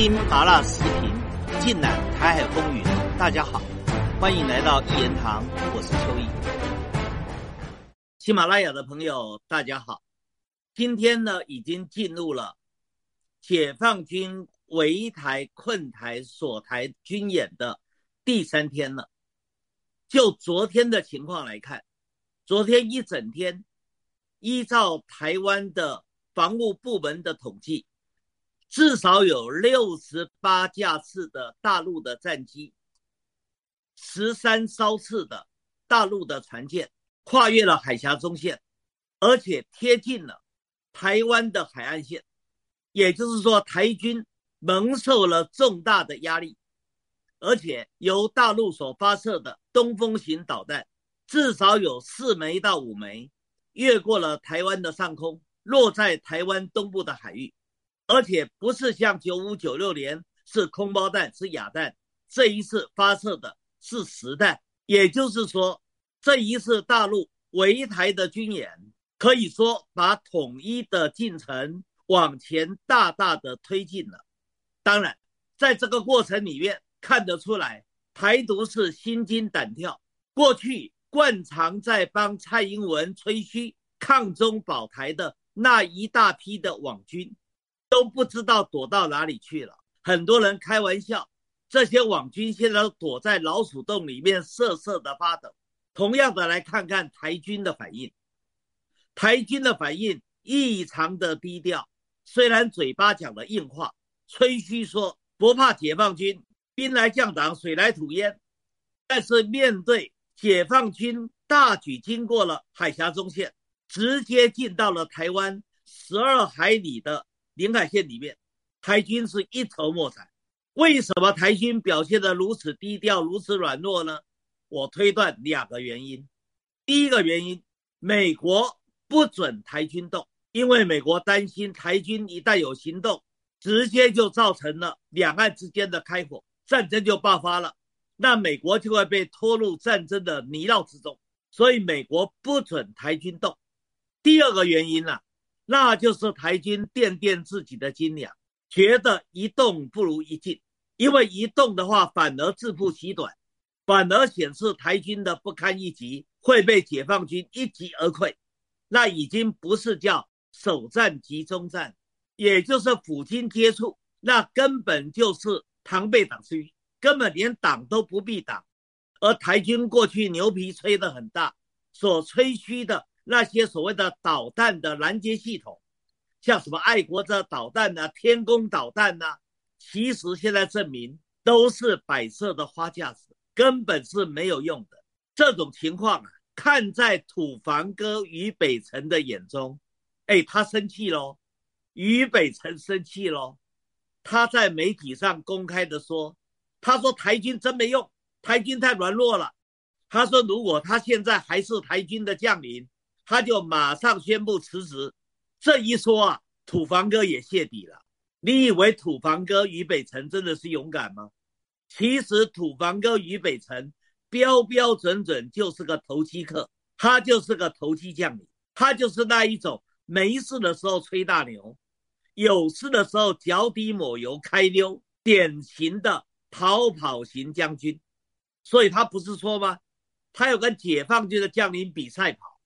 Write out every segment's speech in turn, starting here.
听麻辣视频，尽览台海风云。大家好，欢迎来到一言堂，我是秋意。喜马拉雅的朋友，大家好。今天呢，已经进入了解放军围台、困台、锁台军演的第三天了。就昨天的情况来看，昨天一整天，依照台湾的防务部门的统计。至少有六十八架次的大陆的战机，十三艘次的大陆的船舰跨越了海峡中线，而且贴近了台湾的海岸线，也就是说，台军蒙受了重大的压力，而且由大陆所发射的东风型导弹至少有四枚到五枚，越过了台湾的上空，落在台湾东部的海域。而且不是像九五九六年是空包弹是哑弹，这一次发射的是实弹，也就是说，这一次大陆围台的军演可以说把统一的进程往前大大的推进了。当然，在这个过程里面看得出来，台独是心惊胆跳。过去惯常在帮蔡英文吹嘘抗中保台的那一大批的网军。都不知道躲到哪里去了。很多人开玩笑，这些网军现在躲在老鼠洞里面瑟瑟的发抖。同样的，来看看台军的反应。台军的反应异常的低调，虽然嘴巴讲的硬话，吹嘘说不怕解放军，兵来将挡，水来土掩，但是面对解放军大举经过了海峡中线，直接进到了台湾十二海里的。临海线里面，台军是一筹莫展。为什么台军表现得如此低调、如此软弱呢？我推断两个原因。第一个原因，美国不准台军动，因为美国担心台军一旦有行动，直接就造成了两岸之间的开火，战争就爆发了，那美国就会被拖入战争的泥淖之中。所以美国不准台军动。第二个原因呢？那就是台军垫垫自己的斤两，觉得一动不如一静，因为一动的话反而自负其短，反而显示台军的不堪一击，会被解放军一击而溃。那已经不是叫首战集中战，也就是抚军接触，那根本就是螳臂挡车，根本连挡都不必挡。而台军过去牛皮吹得很大，所吹嘘的。那些所谓的导弹的拦截系统，像什么爱国者导弹呐、天宫导弹呐，其实现在证明都是摆设的花架子，根本是没有用的。这种情况啊，看在土房哥于北辰的眼中，哎，他生气喽，于北辰生气喽，他在媒体上公开的说，他说台军真没用，台军太软弱了。他说如果他现在还是台军的将领。他就马上宣布辞职，这一说啊，土房哥也泄底了。你以为土房哥于北辰真的是勇敢吗？其实土房哥于北辰标标准准就是个投机客，他就是个投机将领，他就是那一种没事的时候吹大牛，有事的时候脚底抹油开溜，典型的逃跑型将军。所以他不是说吗？他有跟解放军的将领比赛跑。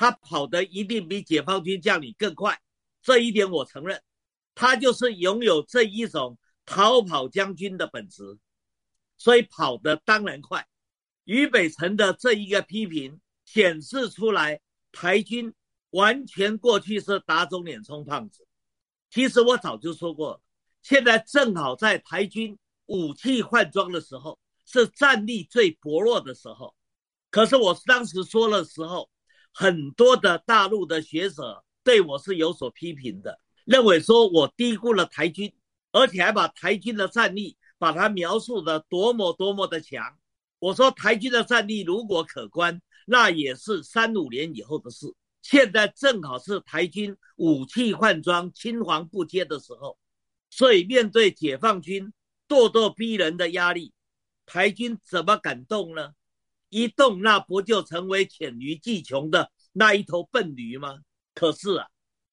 他跑得一定比解放军将领更快，这一点我承认。他就是拥有这一种逃跑将军的本质，所以跑得当然快。俞北辰的这一个批评显示出来，台军完全过去是打肿脸充胖子。其实我早就说过，现在正好在台军武器换装的时候，是战力最薄弱的时候。可是我当时说的时候。很多的大陆的学者对我是有所批评的，认为说我低估了台军，而且还把台军的战力把它描述的多么多么的强。我说台军的战力如果可观，那也是三五年以后的事。现在正好是台军武器换装青黄不接的时候，所以面对解放军咄咄逼人的压力，台军怎么敢动呢？一动，那不就成为黔驴技穷的那一头笨驴吗？可是啊，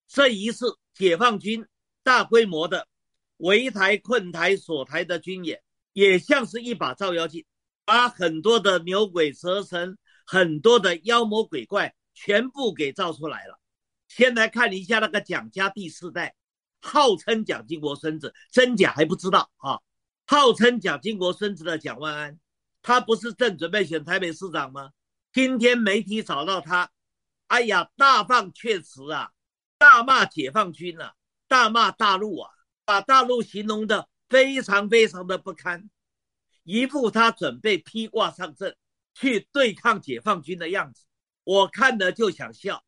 这一次解放军大规模的围台、困台、锁台的军演，也像是一把照妖镜，把很多的牛鬼蛇神、很多的妖魔鬼怪全部给照出来了。先来看一下那个蒋家第四代，号称蒋经国孙子，真假还不知道啊。号称蒋经国孙子的蒋万安，他不是正准备选台北市长吗？今天媒体找到他，哎呀，大放厥词啊，大骂解放军啊，大骂大陆啊，把大陆形容的非常非常的不堪，一副他准备披挂上阵去对抗解放军的样子，我看了就想笑。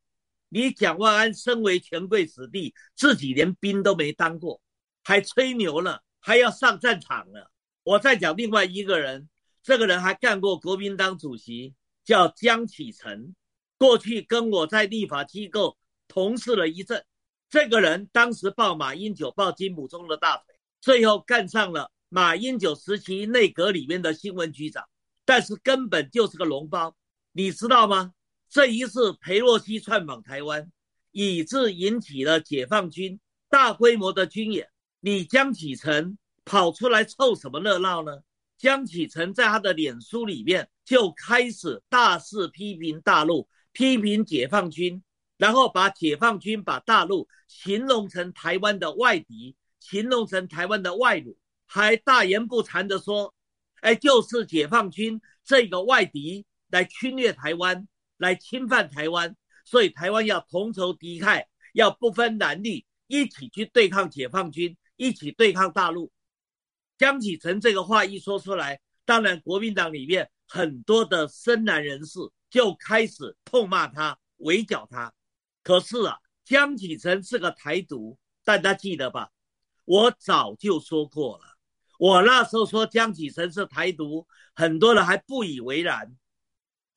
你蒋万安身为权贵子弟，自己连兵都没当过，还吹牛了，还要上战场了。我再讲另外一个人，这个人还干过国民党主席，叫江启臣，过去跟我在立法机构同事了一阵。这个人当时抱马英九、抱金溥中的大腿，最后干上了马英九时期内阁里面的新闻局长，但是根本就是个脓包，你知道吗？这一次裴洛西窜访台湾，以致引起了解放军大规模的军演。你江启臣跑出来凑什么热闹呢？江启臣在他的脸书里面就开始大肆批评大陆，批评解放军，然后把解放军、把大陆形容成台湾的外敌，形容成台湾的外辱，还大言不惭的说：“哎，就是解放军这个外敌来侵略台湾。”来侵犯台湾，所以台湾要同仇敌忾，要不分男女一起去对抗解放军，一起对抗大陆。江启臣这个话一说出来，当然国民党里面很多的深蓝人士就开始痛骂他、围剿他。可是啊，江启臣是个台独，大家记得吧？我早就说过了，我那时候说江启臣是台独，很多人还不以为然。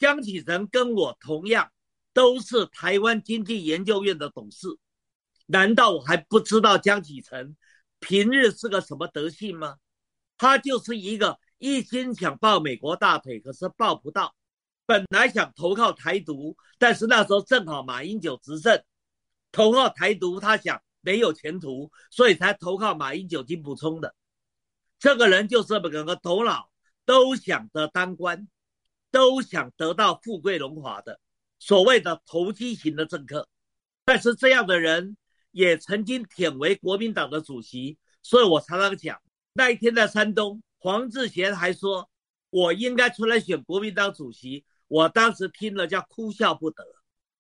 江启臣跟我同样都是台湾经济研究院的董事，难道我还不知道江启臣平日是个什么德性吗？他就是一个一心想抱美国大腿，可是抱不到。本来想投靠台独，但是那时候正好马英九执政，投靠台独他想没有前途，所以才投靠马英九金补充的。这个人就是整个头脑都想着当官。都想得到富贵荣华的所谓的投机型的政客，但是这样的人也曾经舔为国民党的主席，所以我常常讲，那一天在山东，黄志贤还说我应该出来选国民党主席，我当时听了叫哭笑不得。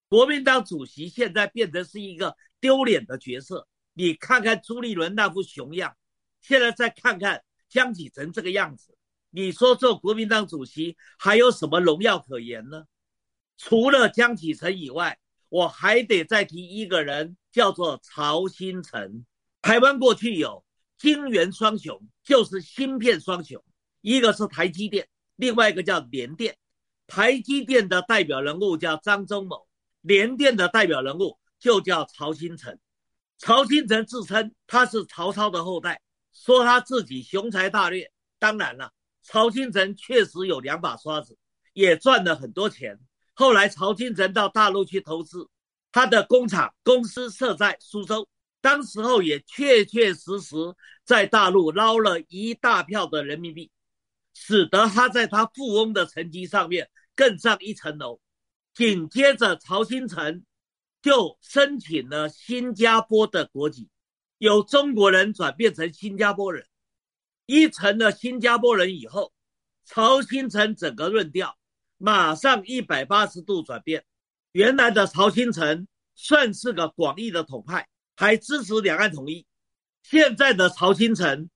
国民党主席现在变成是一个丢脸的角色，你看看朱立伦那副熊样，现在再看看江启臣这个样子。你说做国民党主席还有什么荣耀可言呢？除了江启臣以外，我还得再提一个人，叫做曹新成。台湾过去有晶圆双雄，就是芯片双雄，一个是台积电，另外一个叫联电。台积电的代表人物叫张忠谋，联电的代表人物就叫曹新成。曹新成自称他是曹操的后代，说他自己雄才大略。当然了。曹新成确实有两把刷子，也赚了很多钱。后来曹新成到大陆去投资，他的工厂公司设在苏州，当时候也确确实实在大陆捞了一大票的人民币，使得他在他富翁的成绩上面更上一层楼。紧接着，曹新成就申请了新加坡的国籍，由中国人转变成新加坡人。一成了新加坡人以后，曹新成整个论调马上一百八十度转变。原来的曹新成算是个广义的统派，还支持两岸统一。现在的曹新成，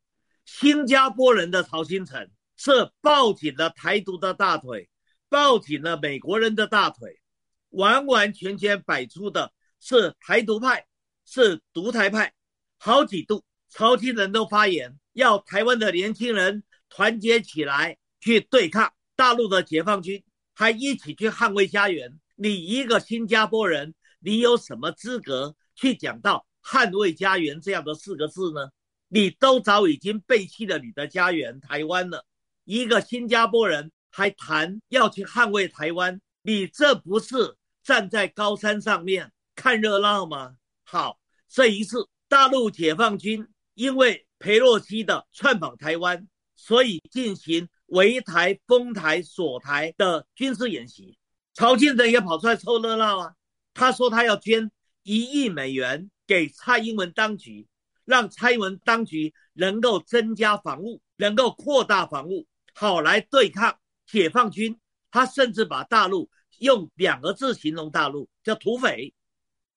新加坡人的曹新成是抱紧了台独的大腿，抱紧了美国人的大腿，完完全全摆出的是台独派，是独台派。好几度，曹新成都发言。要台湾的年轻人团结起来去对抗大陆的解放军，还一起去捍卫家园。你一个新加坡人，你有什么资格去讲到捍卫家园这样的四个字呢？你都早已经背弃了你的家园台湾了。一个新加坡人还谈要去捍卫台湾，你这不是站在高山上面看热闹吗？好，这一次大陆解放军因为。裴洛西的窜访台湾，所以进行围台、封台、锁台的军事演习。朝鲜人也跑出来凑热闹啊！他说他要捐一亿美元给蔡英文当局，让蔡英文当局能够增加防务，能够扩大防务，好来对抗解放军。他甚至把大陆用两个字形容大陆，叫土匪。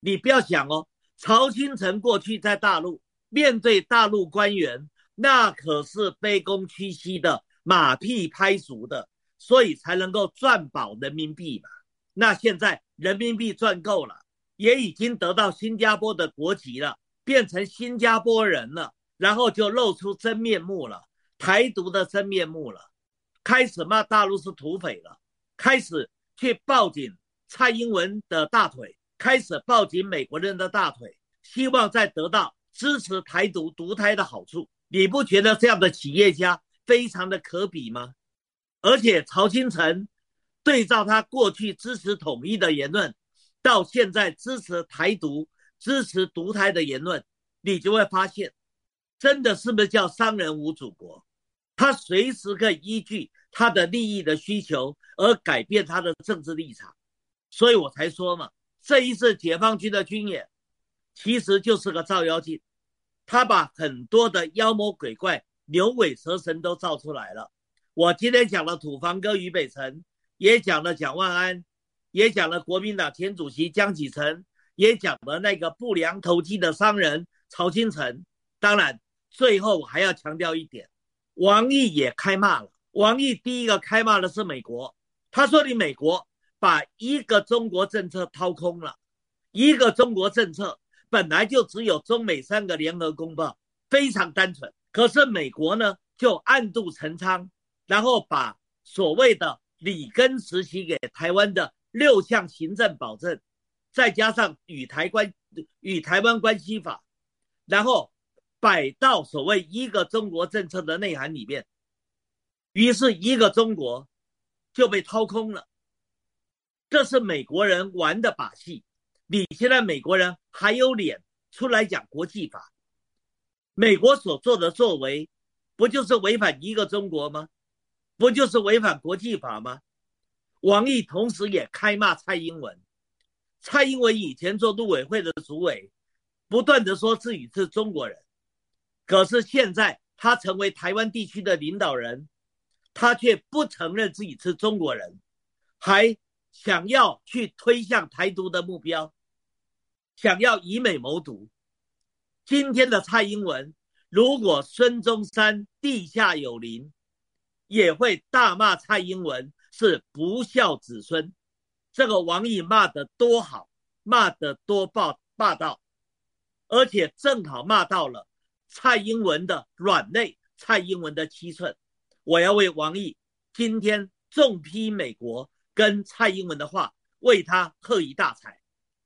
你不要想哦，曹清成过去在大陆面对大陆官员，那可是卑躬屈膝的，马屁拍足的，所以才能够赚饱人民币嘛。那现在人民币赚够了，也已经得到新加坡的国籍了，变成新加坡人了，然后就露出真面目了，台独的真面目了，开始骂大陆是土匪了。开始去抱紧蔡英文的大腿，开始抱紧美国人的大腿，希望再得到支持台独独胎的好处。你不觉得这样的企业家非常的可比吗？而且曹清成对照他过去支持统一的言论，到现在支持台独、支持独台的言论，你就会发现，真的是不是叫商人无祖国？他随时可以依据他的利益的需求而改变他的政治立场，所以我才说嘛，这一次解放军的军演其实就是个照妖镜，他把很多的妖魔鬼怪、牛尾蛇神都造出来了。我今天讲了土房哥于北辰，也讲了蒋万安，也讲了国民党前主席江启臣，也讲了那个不良投机的商人曹清城。当然，最后还要强调一点。王毅也开骂了。王毅第一个开骂的是美国，他说：“你美国把一个中国政策掏空了，一个中国政策本来就只有中美三个联合公报，非常单纯。可是美国呢，就暗度陈仓，然后把所谓的里根时期给台湾的六项行政保证，再加上与台关与台湾关系法，然后。”摆到所谓一个中国政策的内涵里面，于是一个中国就被掏空了。这是美国人玩的把戏。你现在美国人还有脸出来讲国际法？美国所做的作为，不就是违反一个中国吗？不就是违反国际法吗？王毅同时也开骂蔡英文。蔡英文以前做陆委会的主委，不断的说自己是中国人。可是现在他成为台湾地区的领导人，他却不承认自己是中国人，还想要去推向台独的目标，想要以美谋独。今天的蔡英文，如果孙中山地下有灵，也会大骂蔡英文是不孝子孙。这个王毅骂得多好，骂得多暴霸道，而且正好骂到了。蔡英文的软肋，蔡英文的七寸，我要为王毅今天重批美国跟蔡英文的话，为他贺一大彩。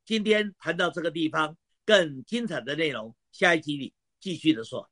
今天谈到这个地方，更精彩的内容，下一集里继续的说。